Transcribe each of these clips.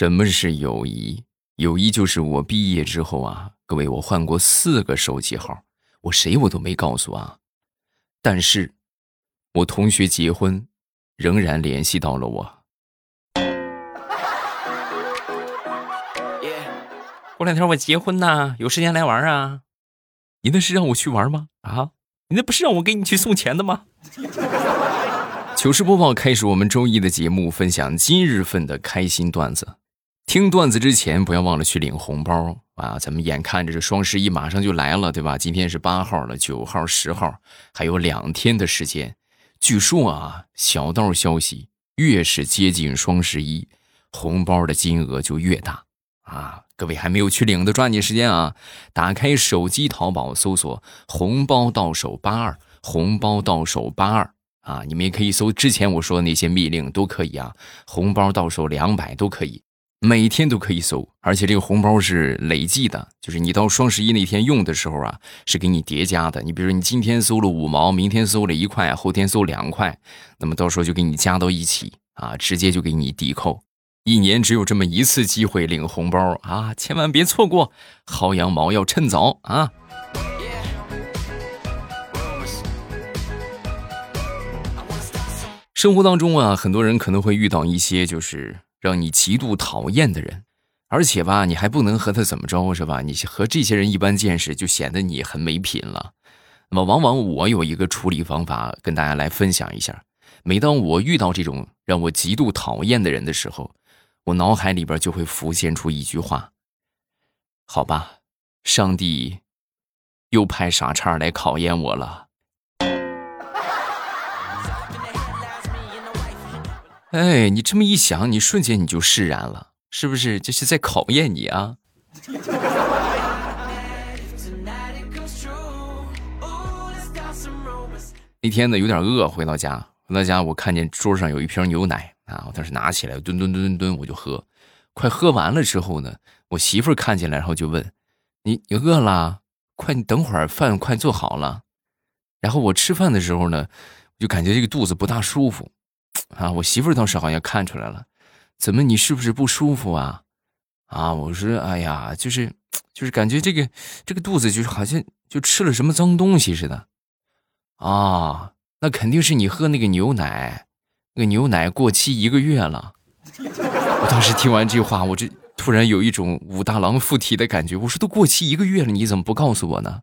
什么是友谊？友谊就是我毕业之后啊，各位，我换过四个手机号，我谁我都没告诉啊。但是，我同学结婚，仍然联系到了我。过两天我结婚呐，有时间来玩啊？你那是让我去玩吗？啊，你那不是让我给你去送钱的吗？糗事播报开始，我们周一的节目，分享今日份的开心段子。听段子之前，不要忘了去领红包啊！咱们眼看着这双十一马上就来了，对吧？今天是八号了，九号、十号还有两天的时间。据说啊，小道消息，越是接近双十一，红包的金额就越大啊！各位还没有去领的，抓紧时间啊！打开手机淘宝，搜索“红包到手八二”，红包到手八二啊！你们也可以搜之前我说的那些密令，都可以啊。红包到手两百都可以，每天都可以搜，而且这个红包是累计的，就是你到双十一那天用的时候啊，是给你叠加的。你比如说你今天搜了五毛，明天搜了一块，后天搜两块，那么到时候就给你加到一起啊，直接就给你抵扣。一年只有这么一次机会领红包啊，千万别错过！薅羊毛要趁早啊！生活当中啊，很多人可能会遇到一些就是让你极度讨厌的人，而且吧，你还不能和他怎么着，是吧？你和这些人一般见识，就显得你很没品了。那么，往往我有一个处理方法跟大家来分享一下。每当我遇到这种让我极度讨厌的人的时候，我脑海里边就会浮现出一句话：“好吧，上帝又派傻叉来考验我了。”哎，你这么一想，你瞬间你就释然了，是不是？这是在考验你啊！那天呢，有点饿，回到家，回到家，我看见桌上有一瓶牛奶。啊！我当时拿起来，吨吨吨吨吨，我就喝。快喝完了之后呢，我媳妇儿看见了，然后就问：“你你饿了？快，你等会儿饭快做好了。”然后我吃饭的时候呢，就感觉这个肚子不大舒服。啊，我媳妇儿倒是好像看出来了，怎么你是不是不舒服啊？啊，我说：“哎呀，就是就是感觉这个这个肚子就是好像就吃了什么脏东西似的。”啊，那肯定是你喝那个牛奶。那个牛奶过期一个月了，我当时听完这话，我这突然有一种武大郎附体的感觉。我说都过期一个月了，你怎么不告诉我呢？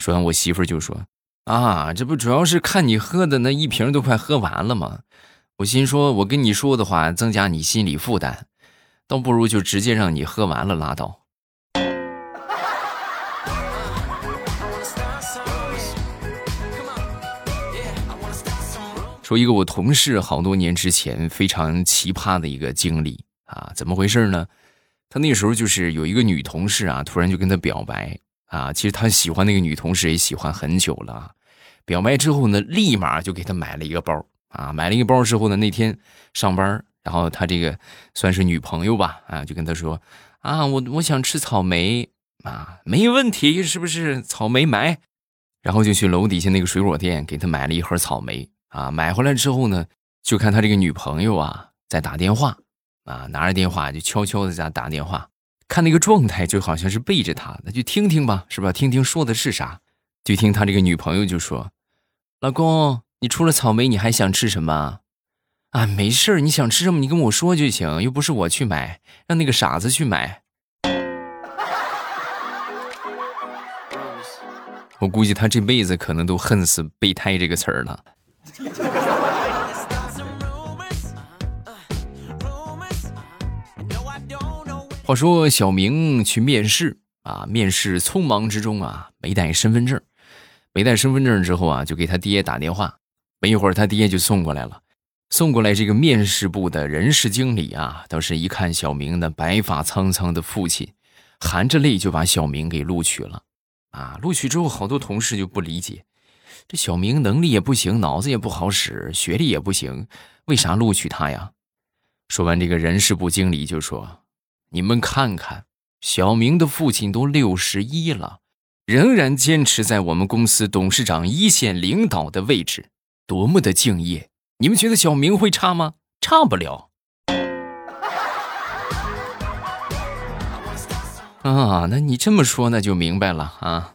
说完，我媳妇儿就说：“啊，这不主要是看你喝的那一瓶都快喝完了吗？我心说，我跟你说的话增加你心理负担，倒不如就直接让你喝完了拉倒。”说一个我同事好多年之前非常奇葩的一个经历啊，怎么回事呢？他那时候就是有一个女同事啊，突然就跟他表白啊，其实他喜欢那个女同事也喜欢很久了。表白之后呢，立马就给他买了一个包啊，买了一个包之后呢，那天上班，然后他这个算是女朋友吧啊，就跟他说啊，我我想吃草莓啊，没问题，是不是草莓买？然后就去楼底下那个水果店给他买了一盒草莓。啊，买回来之后呢，就看他这个女朋友啊在打电话，啊，拿着电话就悄悄的在打电话，看那个状态就好像是背着他，那就听听吧，是吧？听听说的是啥？就听他这个女朋友就说：“老公，你除了草莓，你还想吃什么？啊，没事你想吃什么你跟我说就行，又不是我去买，让那个傻子去买。”我估计他这辈子可能都恨死“备胎”这个词儿了。话说小明去面试啊，面试匆忙之中啊，没带身份证，没带身份证之后啊，就给他爹打电话。没一会儿，他爹就送过来了，送过来这个面试部的人事经理啊，当时一看小明的白发苍苍的父亲，含着泪就把小明给录取了。啊，录取之后，好多同事就不理解。这小明能力也不行，脑子也不好使，学历也不行，为啥录取他呀？说完，这个人事部经理就说：“你们看看，小明的父亲都六十一了，仍然坚持在我们公司董事长一线领导的位置，多么的敬业！你们觉得小明会差吗？差不了。”啊，那你这么说那就明白了啊。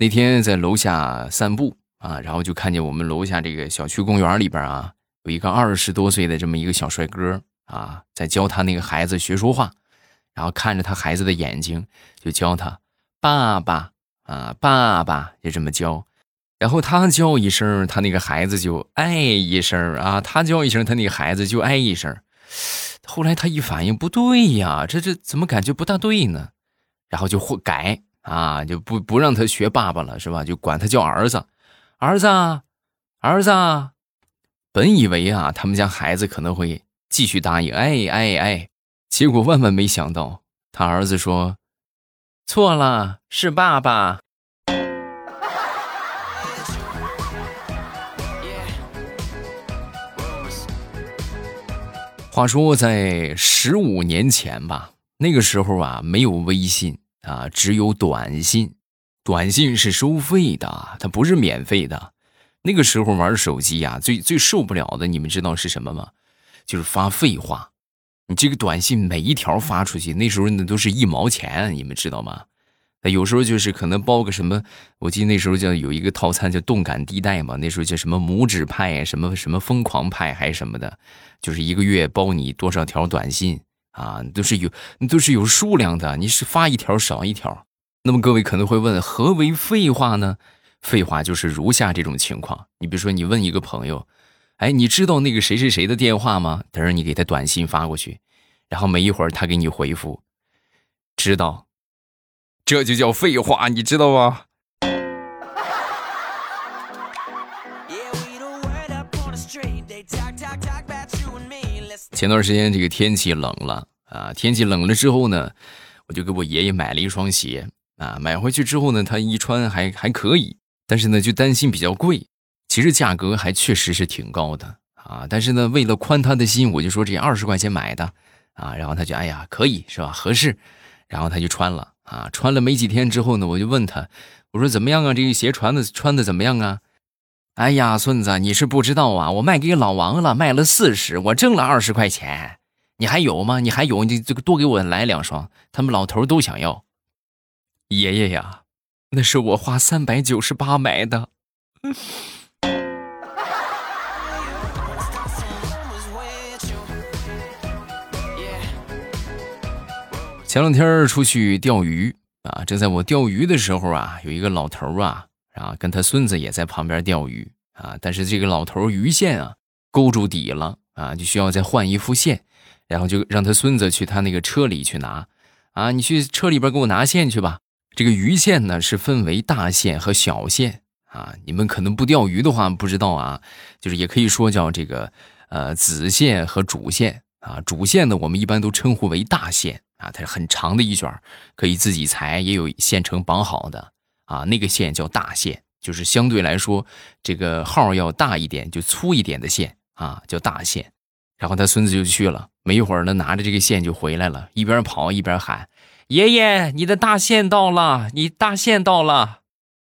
那天在楼下散步啊，然后就看见我们楼下这个小区公园里边啊，有一个二十多岁的这么一个小帅哥啊，在教他那个孩子学说话，然后看着他孩子的眼睛，就教他爸爸啊，爸爸就这么教。然后他叫一声，他那个孩子就哎一声啊，他叫一声，他那个孩子就哎一声。后来他一反应不对呀，这这怎么感觉不大对呢？然后就会改啊，就不不让他学爸爸了，是吧？就管他叫儿子，儿子，儿子。本以为啊，他们家孩子可能会继续答应，哎哎哎，结果万万没想到，他儿子说错了，是爸爸。话说，在十五年前吧，那个时候啊，没有微信啊，只有短信。短信是收费的，它不是免费的。那个时候玩手机呀，最最受不了的，你们知道是什么吗？就是发废话。你这个短信每一条发出去，那时候那都是一毛钱，你们知道吗？有时候就是可能包个什么，我记得那时候叫有一个套餐叫动感地带嘛，那时候叫什么拇指派什么什么疯狂派还是什么的，就是一个月包你多少条短信啊，都是有都是有数量的，你是发一条少一条。那么各位可能会问，何为废话呢？废话就是如下这种情况，你比如说你问一个朋友，哎，你知道那个谁谁谁的电话吗？等着你给他短信发过去，然后没一会儿他给你回复，知道。这就叫废话，你知道吗？前段时间这个天气冷了啊，天气冷了之后呢，我就给我爷爷买了一双鞋啊。买回去之后呢，他一穿还还可以，但是呢就担心比较贵。其实价格还确实是挺高的啊，但是呢为了宽他的心，我就说这二十块钱买的啊，然后他就哎呀可以是吧，合适，然后他就穿了。啊，穿了没几天之后呢，我就问他，我说怎么样啊？这个鞋穿的穿的怎么样啊？哎呀，孙子，你是不知道啊，我卖给老王了，卖了四十，我挣了二十块钱。你还有吗？你还有？你这个多给我来两双，他们老头都想要。爷爷呀，那是我花三百九十八买的。前两天出去钓鱼啊，正在我钓鱼的时候啊，有一个老头啊，啊，跟他孙子也在旁边钓鱼啊，但是这个老头鱼线啊勾住底了啊，就需要再换一副线，然后就让他孙子去他那个车里去拿啊，你去车里边给我拿线去吧。这个鱼线呢是分为大线和小线啊，你们可能不钓鱼的话不知道啊，就是也可以说叫这个呃子线和主线啊，主线呢我们一般都称呼为大线。啊，它是很长的一卷，可以自己裁，也有线程绑好的啊。那个线叫大线，就是相对来说这个号要大一点，就粗一点的线啊，叫大线。然后他孙子就去了，没一会儿呢，拿着这个线就回来了，一边跑一边喊：“爷爷，你的大线到了，你大线到了！”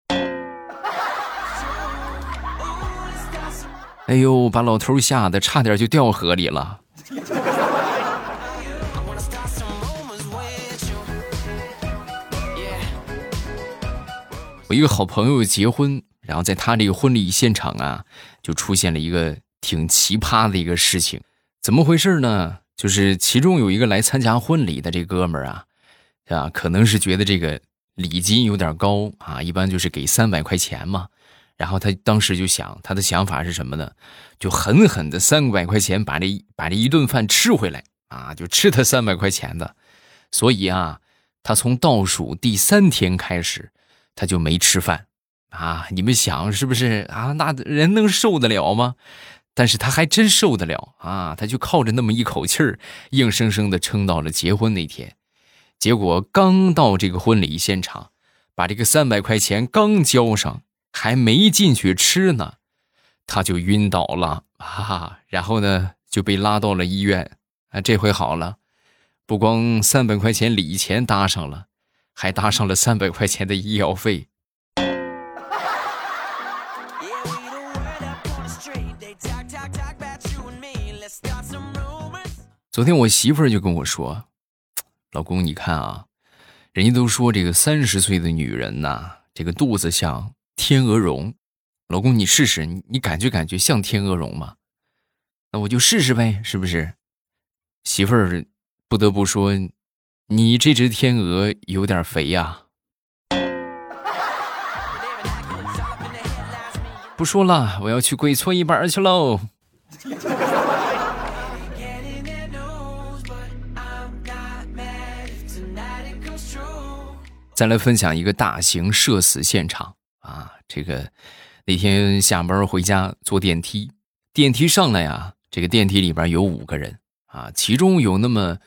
哎呦，把老头吓得差点就掉河里了。我一个好朋友结婚，然后在他这个婚礼现场啊，就出现了一个挺奇葩的一个事情。怎么回事呢？就是其中有一个来参加婚礼的这哥们儿啊，啊，可能是觉得这个礼金有点高啊，一般就是给三百块钱嘛。然后他当时就想，他的想法是什么呢？就狠狠的三百块钱把这把这一顿饭吃回来啊，就吃他三百块钱的。所以啊，他从倒数第三天开始。他就没吃饭，啊，你们想是不是啊？那人能受得了吗？但是他还真受得了啊！他就靠着那么一口气儿，硬生生的撑到了结婚那天。结果刚到这个婚礼现场，把这个三百块钱刚交上，还没进去吃呢，他就晕倒了啊！然后呢，就被拉到了医院。啊，这回好了，不光三百块钱礼钱搭上了。还搭上了三百块钱的医药费。昨天我媳妇儿就跟我说老公你看啊人家都说这个三十岁的女人呐这个肚子像天鹅绒。老公你试试你感觉感觉像天鹅绒吗？那我就试试呗是不是？媳妇儿不得不说你这只天鹅有点肥呀。”不说了，我要去跪搓衣板去喽。再来分享一个大型社死现场啊！这个那天下班回家坐电梯，电梯上来呀，这个电梯里边有五个人啊，其中有那么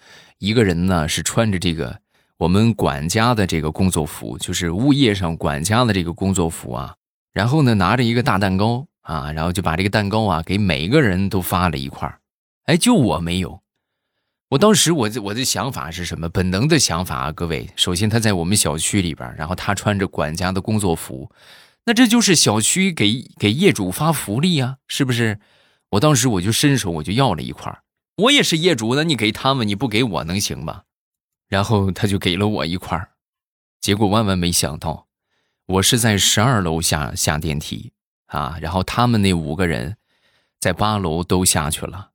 一个人呢是穿着这个我们管家的这个工作服，就是物业上管家的这个工作服啊。然后呢，拿着一个大蛋糕啊，然后就把这个蛋糕啊给每个人都发了一块儿，哎，就我没有。我当时我我的想法是什么？本能的想法啊，各位，首先他在我们小区里边，然后他穿着管家的工作服，那这就是小区给给业主发福利啊，是不是？我当时我就伸手我就要了一块，我也是业主，那你给他们，你不给我能行吗？然后他就给了我一块儿，结果万万没想到。我是在十二楼下下电梯啊，然后他们那五个人在八楼都下去了。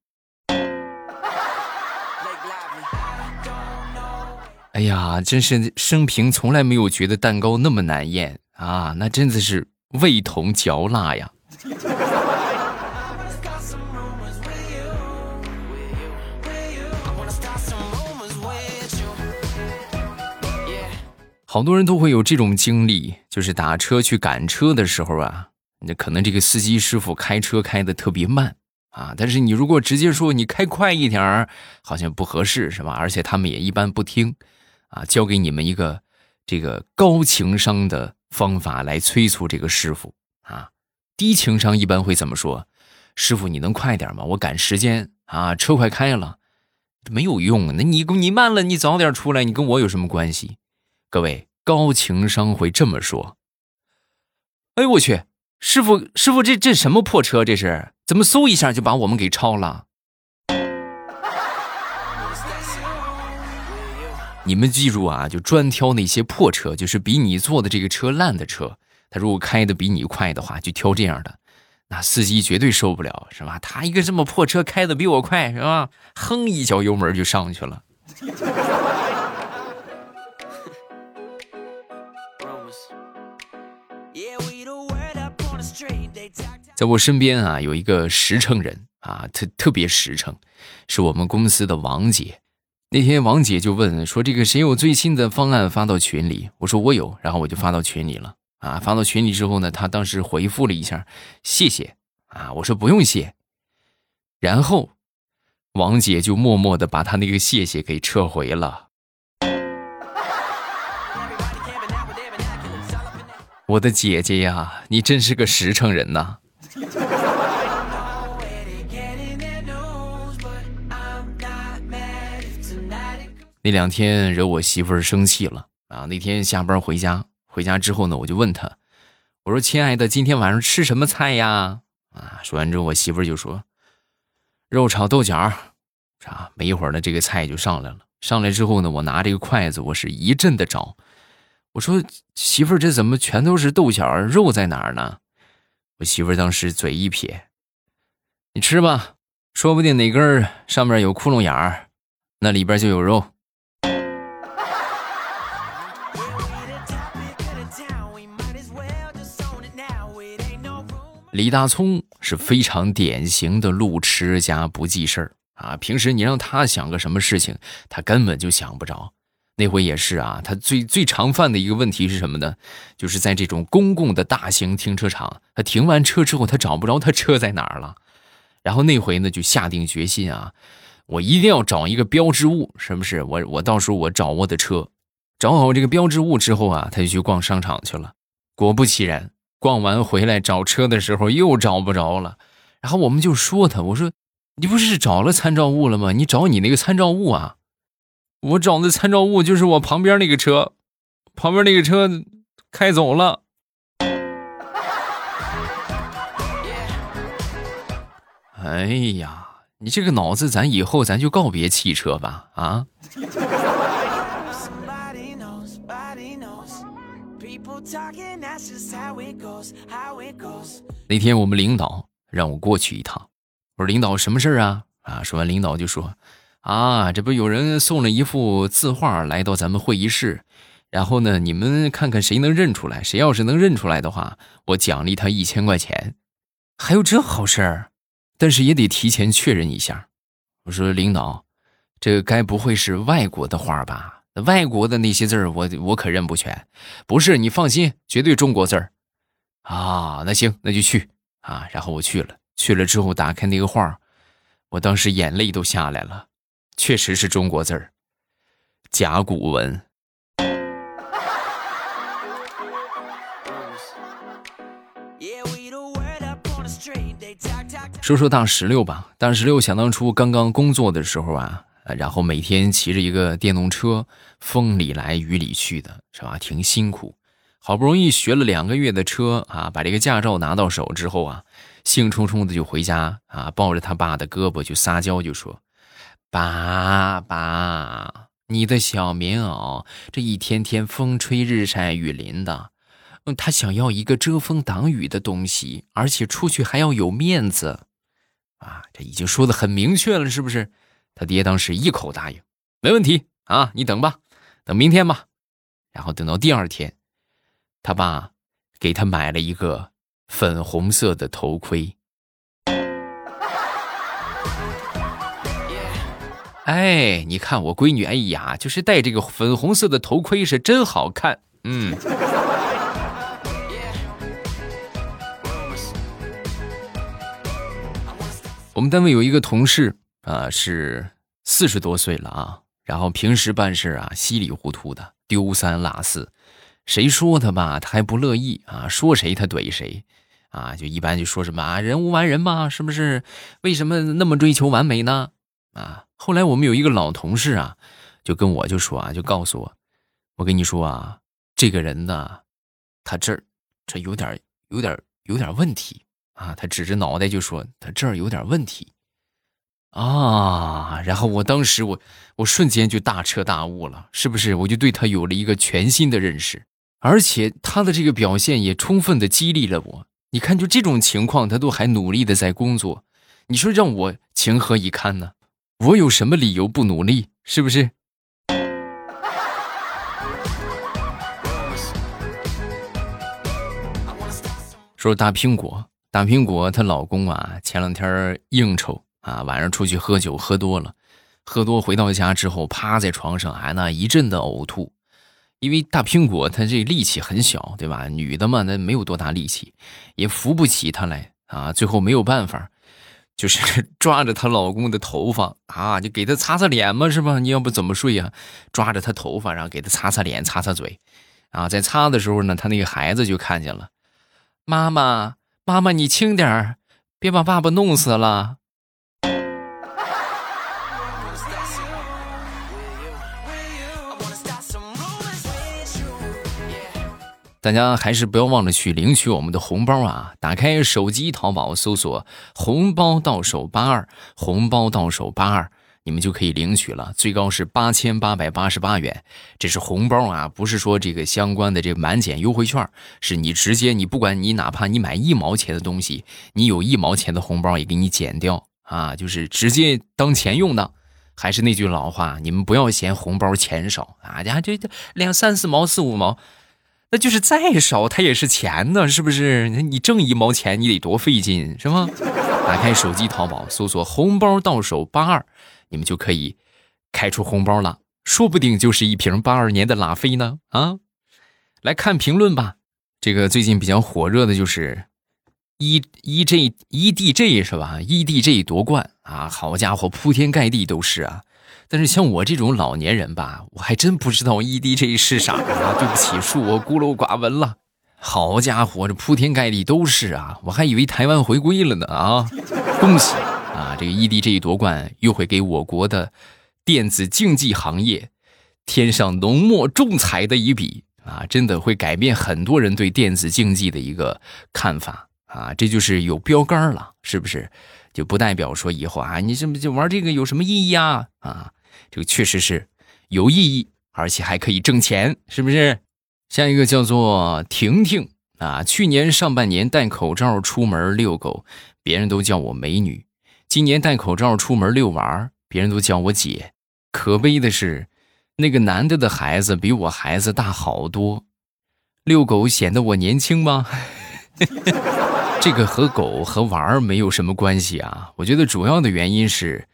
哎呀，真是生平从来没有觉得蛋糕那么难咽啊！那真的是味同嚼蜡呀。好多人都会有这种经历，就是打车去赶车的时候啊，那可能这个司机师傅开车开的特别慢啊，但是你如果直接说你开快一点儿，好像不合适是吧？而且他们也一般不听，啊，教给你们一个这个高情商的方法来催促这个师傅啊，低情商一般会怎么说？师傅你能快点吗？我赶时间啊，车快开了，没有用，那你你慢了，你早点出来，你跟我有什么关系？各位高情商会这么说：“哎呦我去，师傅师傅，这这什么破车？这是怎么嗖一下就把我们给超了？”你们记住啊，就专挑那些破车，就是比你坐的这个车烂的车。他如果开的比你快的话，就挑这样的，那司机绝对受不了，是吧？他一个这么破车开的比我快，是吧？哼一脚油门就上去了。在我身边啊，有一个实诚人啊，特特别实诚，是我们公司的王姐。那天王姐就问说：“这个谁有最新的方案发到群里？”我说：“我有。”然后我就发到群里了。啊，发到群里之后呢，她当时回复了一下：“谢谢。”啊，我说：“不用谢。”然后王姐就默默的把她那个谢谢给撤回了。我的姐姐呀，你真是个实诚人呐！那两天惹我媳妇儿生气了啊！那天下班回家，回家之后呢，我就问她，我说：“亲爱的，今天晚上吃什么菜呀？”啊，说完之后，我媳妇儿就说：“肉炒豆角。”啥？没一会儿呢，这个菜就上来了。上来之后呢，我拿这个筷子，我是一阵的找。我说：“媳妇儿，这怎么全都是豆角？肉在哪儿呢？”我媳妇儿当时嘴一撇：“你吃吧，说不定哪根儿上面有窟窿眼儿，那里边就有肉。”李大聪是非常典型的路痴加不记事儿啊！平时你让他想个什么事情，他根本就想不着。那回也是啊，他最最常犯的一个问题是什么呢？就是在这种公共的大型停车场，他停完车之后，他找不着他车在哪儿了。然后那回呢，就下定决心啊，我一定要找一个标志物，是不是？我我到时候我找我的车，找好这个标志物之后啊，他就去逛商场去了。果不其然。逛完回来找车的时候又找不着了，然后我们就说他，我说你不是找了参照物了吗？你找你那个参照物啊！我找的参照物就是我旁边那个车，旁边那个车开走了。哎呀，你这个脑子，咱以后咱就告别汽车吧，啊！那天我们领导让我过去一趟，我说领导什么事儿啊？啊，说完领导就说，啊，这不有人送了一幅字画来到咱们会议室，然后呢，你们看看谁能认出来，谁要是能认出来的话，我奖励他一千块钱。还有这好事儿？但是也得提前确认一下。我说领导，这该不会是外国的画吧？外国的那些字儿，我我可认不全。不是，你放心，绝对中国字儿。啊，那行，那就去啊。然后我去了，去了之后打开那个画，我当时眼泪都下来了，确实是中国字儿，甲骨文。说说大石榴吧，大石榴想当初刚刚工作的时候啊，然后每天骑着一个电动车，风里来雨里去的，是吧？挺辛苦。好不容易学了两个月的车啊，把这个驾照拿到手之后啊，兴冲冲的就回家啊，抱着他爸的胳膊就撒娇，就说：“爸爸，你的小棉袄这一天天风吹日晒雨淋的，嗯，他想要一个遮风挡雨的东西，而且出去还要有面子。”啊，这已经说的很明确了，是不是？他爹当时一口答应，没问题啊，你等吧，等明天吧。然后等到第二天，他爸给他买了一个粉红色的头盔。哎，你看我闺女，哎呀，就是戴这个粉红色的头盔是真好看，嗯。我们单位有一个同事啊，是四十多岁了啊，然后平时办事啊稀里糊涂的，丢三落四，谁说他吧，他还不乐意啊，说谁他怼谁，啊，就一般就说什么啊，人无完人嘛，是不是？为什么那么追求完美呢？啊，后来我们有一个老同事啊，就跟我就说啊，就告诉我，我跟你说啊，这个人呢，他这儿这有点有点有点问题。啊，他指着脑袋就说：“他这儿有点问题。”啊，然后我当时我我瞬间就大彻大悟了，是不是？我就对他有了一个全新的认识，而且他的这个表现也充分的激励了我。你看，就这种情况，他都还努力的在工作，你说让我情何以堪呢？我有什么理由不努力？是不是？说大苹果。大苹果她老公啊，前两天应酬啊，晚上出去喝酒喝多了，喝多回到家之后，趴在床上还那一阵的呕吐。因为大苹果她这力气很小，对吧？女的嘛，那没有多大力气，也扶不起她来啊。最后没有办法，就是 抓着她老公的头发啊，就给他擦擦脸嘛，是吧？你要不怎么睡呀？抓着她头发，然后给她擦擦脸、擦擦嘴，啊，在擦的时候呢，她那个孩子就看见了，妈妈。妈妈，你轻点儿，别把爸爸弄死了。大家还是不要忘了去领取我们的红包啊！打开手机淘宝，搜索“红包到手八二”，红包到手八二。你们就可以领取了，最高是八千八百八十八元，这是红包啊，不是说这个相关的这个满减优惠券，是你直接你不管你哪怕你买一毛钱的东西，你有一毛钱的红包也给你减掉啊，就是直接当钱用的。还是那句老话，你们不要嫌红包钱少啊，家这这两三四毛四五毛，那就是再少它也是钱呢，是不是？你挣一毛钱你得多费劲是吗？打开手机淘宝，搜索“红包到手八二”。你们就可以开出红包了，说不定就是一瓶八二年的拉菲呢！啊，来看评论吧。这个最近比较火热的就是 E E J E D J 是吧？E D J 夺冠啊！好家伙，铺天盖地都是啊！但是像我这种老年人吧，我还真不知道 EDG 是啥啊！对不起，恕我孤陋寡闻了。好家伙，这铺天盖地都是啊！我还以为台湾回归了呢啊！恭喜！啊，这个 EDG 夺冠又会给我国的电子竞技行业添上浓墨重彩的一笔啊！真的会改变很多人对电子竞技的一个看法啊！这就是有标杆了，是不是？就不代表说以后啊，你这么就玩这个有什么意义啊？啊，这个确实是有意义，而且还可以挣钱，是不是？下一个叫做婷婷啊，去年上半年戴口罩出门遛狗，别人都叫我美女；今年戴口罩出门遛娃，别人都叫我姐。可悲的是，那个男的的孩子比我孩子大好多。遛狗显得我年轻吗？这个和狗和玩儿没有什么关系啊。我觉得主要的原因是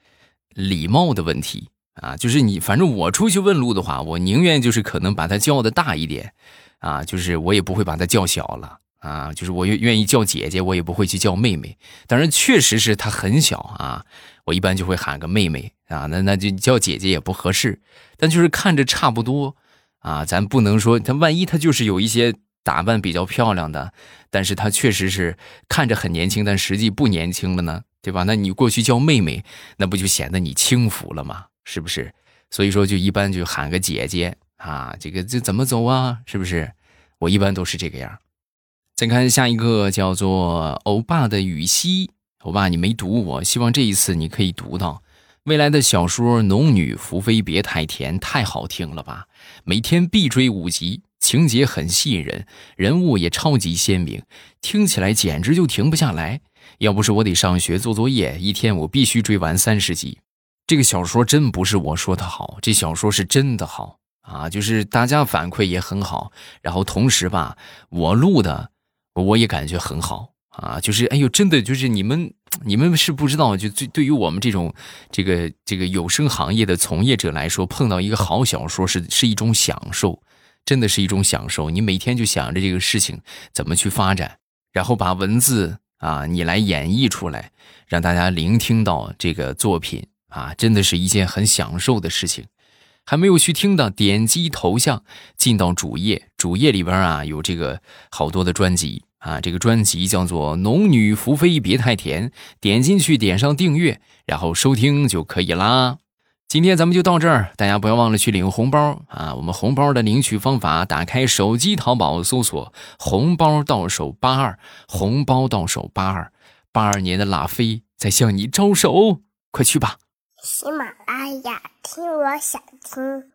礼貌的问题啊。就是你，反正我出去问路的话，我宁愿就是可能把他叫的大一点啊，就是我也不会把他叫小了啊。就是我愿愿意叫姐姐，我也不会去叫妹妹。当然，确实是他很小啊，我一般就会喊个妹妹啊。那那就叫姐姐也不合适，但就是看着差不多。啊，咱不能说他万一他就是有一些打扮比较漂亮的，但是他确实是看着很年轻，但实际不年轻了呢，对吧？那你过去叫妹妹，那不就显得你轻浮了吗？是不是？所以说就一般就喊个姐姐啊，这个这怎么走啊？是不是？我一般都是这个样。再看下一个叫做欧巴的雨熙，欧巴你没读，我希望这一次你可以读到。未来的小说《农女福妃别太甜》太好听了吧！每天必追五集，情节很吸引人，人物也超级鲜明，听起来简直就停不下来。要不是我得上学做作业，一天我必须追完三十集。这个小说真不是我说的好，这小说是真的好啊！就是大家反馈也很好，然后同时吧，我录的我也感觉很好。啊，就是哎呦，真的就是你们，你们是不知道，就对对于我们这种这个这个有声行业的从业者来说，碰到一个好小说是是一种享受，真的是一种享受。你每天就想着这个事情怎么去发展，然后把文字啊你来演绎出来，让大家聆听到这个作品啊，真的是一件很享受的事情。还没有去听的，点击头像进到主页，主页里边啊有这个好多的专辑。啊，这个专辑叫做《农女福妃别太甜》，点进去点上订阅，然后收听就可以啦。今天咱们就到这儿，大家不要忘了去领红包啊！我们红包的领取方法：打开手机淘宝搜索“红包到手八二”，红包到手八二，八二年的拉菲在向你招手，快去吧！喜马拉雅听，我想听。